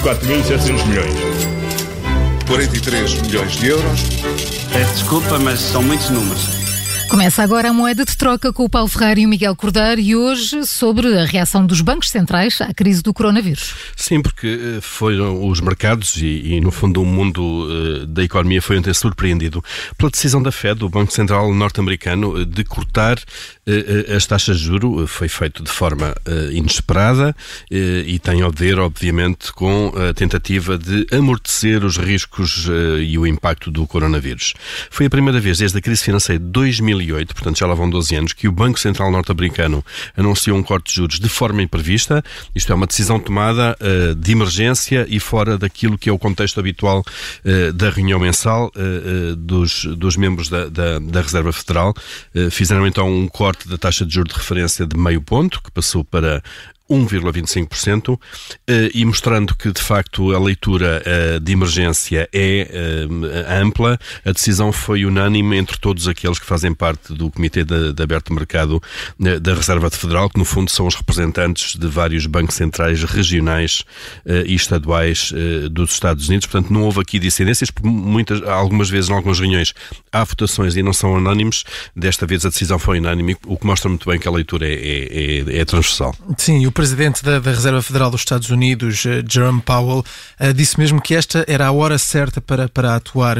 4.700 milhões. 43 milhões de euros. Peço desculpa, mas são muitos números. Começa agora a moeda de troca com o Paulo Ferreira e o Miguel Cordeiro e hoje sobre a reação dos bancos centrais à crise do coronavírus. Sim, porque eh, foram os mercados e, e no fundo, o mundo uh, da economia foi ontem surpreendido pela decisão da Fed, do Banco Central norte-americano, eh, de cortar uh, as taxas de juro. Foi feito de forma inesperada e tem a ver, obviamente, com a tentativa de amortecer os riscos e o impacto do coronavírus. Foi a primeira vez desde a crise financeira de 2000 2008, portanto já lá vão 12 anos, que o Banco Central norte-americano anunciou um corte de juros de forma imprevista. Isto é uma decisão tomada uh, de emergência e fora daquilo que é o contexto habitual uh, da reunião mensal uh, dos, dos membros da, da, da Reserva Federal. fizeram então um corte da taxa de juros de referência de meio ponto, que passou para 1,25%, eh, e mostrando que, de facto, a leitura eh, de emergência é eh, ampla, a decisão foi unânime entre todos aqueles que fazem parte do Comitê de, Aberto Mercado da Reserva Federal, que, no fundo, são os representantes de vários bancos centrais regionais e estaduais dos Estados Unidos. Portanto, não houve aqui dissidências, muitas, algumas vezes, em algumas reuniões, há votações e não são unânimes. Desta vez a decisão foi unânime, o que mostra muito bem que a leitura é, é, é, é transversal. Sim, o presidente da, da, Reserva Federal dos Estados Unidos, eh, Jerome Powell, uh, disse mesmo que esta era a hora certa para, para atuar.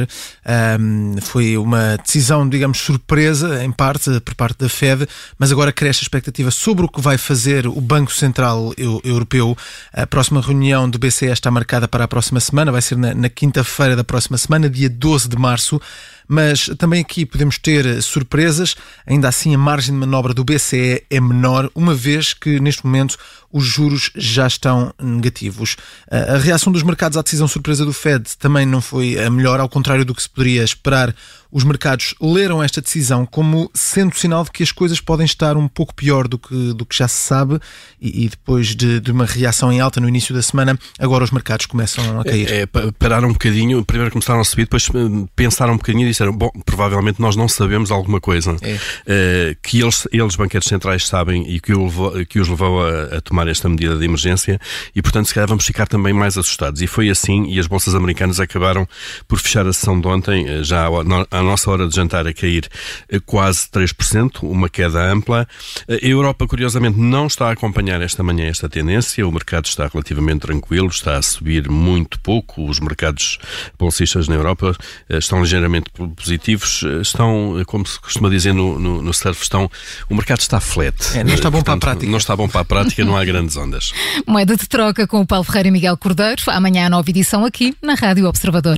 Um, foi uma decisão, digamos, surpresa, em parte, por parte da Fed, mas agora cresce a expectativa sobre o que vai fazer o Banco Central Europeu. A próxima reunião do BCE está marcada para a próxima semana, vai ser na, na quinta-feira da próxima semana, dia 12 de março mas também aqui podemos ter surpresas. Ainda assim, a margem de manobra do BCE é menor, uma vez que neste momento os juros já estão negativos. A reação dos mercados à decisão surpresa do Fed também não foi a melhor, ao contrário do que se poderia esperar. Os mercados leram esta decisão como sendo sinal de que as coisas podem estar um pouco pior do que, do que já se sabe, e, e depois de, de, uma reação em alta no início da semana, agora os mercados começam a cair. É, é, pararam um bocadinho, primeiro começaram a subir, depois eh, pensaram um bocadinho e disseram: bom, provavelmente nós não sabemos alguma coisa é. uh, que eles, eles, banqueiros centrais, sabem e que, levou, que os levou a, a tomar tomar esta medida de emergência e, portanto, se calhar vamos ficar também mais assustados. E foi assim, e as bolsas americanas acabaram por fechar a sessão de ontem, eh, já à nossa hora de jantar, a cair eh, quase 3%, uma queda ampla. Eh, a Europa, curiosamente, não está a acompanhar esta manhã esta tendência. O mercado está relativamente tranquilo, está a subir muito pouco. Os mercados bolsistas na Europa estão ligeiramente positivos. Estão, como se costuma dizer no, no, no surf, estão, o mercado está flat. É, não está bom Portanto, para a prática. Não está bom para a prática, não há grandes ondas. Moeda de troca com o Paulo Ferreira e Miguel Cordeiro. Amanhã a nova edição aqui na Rádio Observador.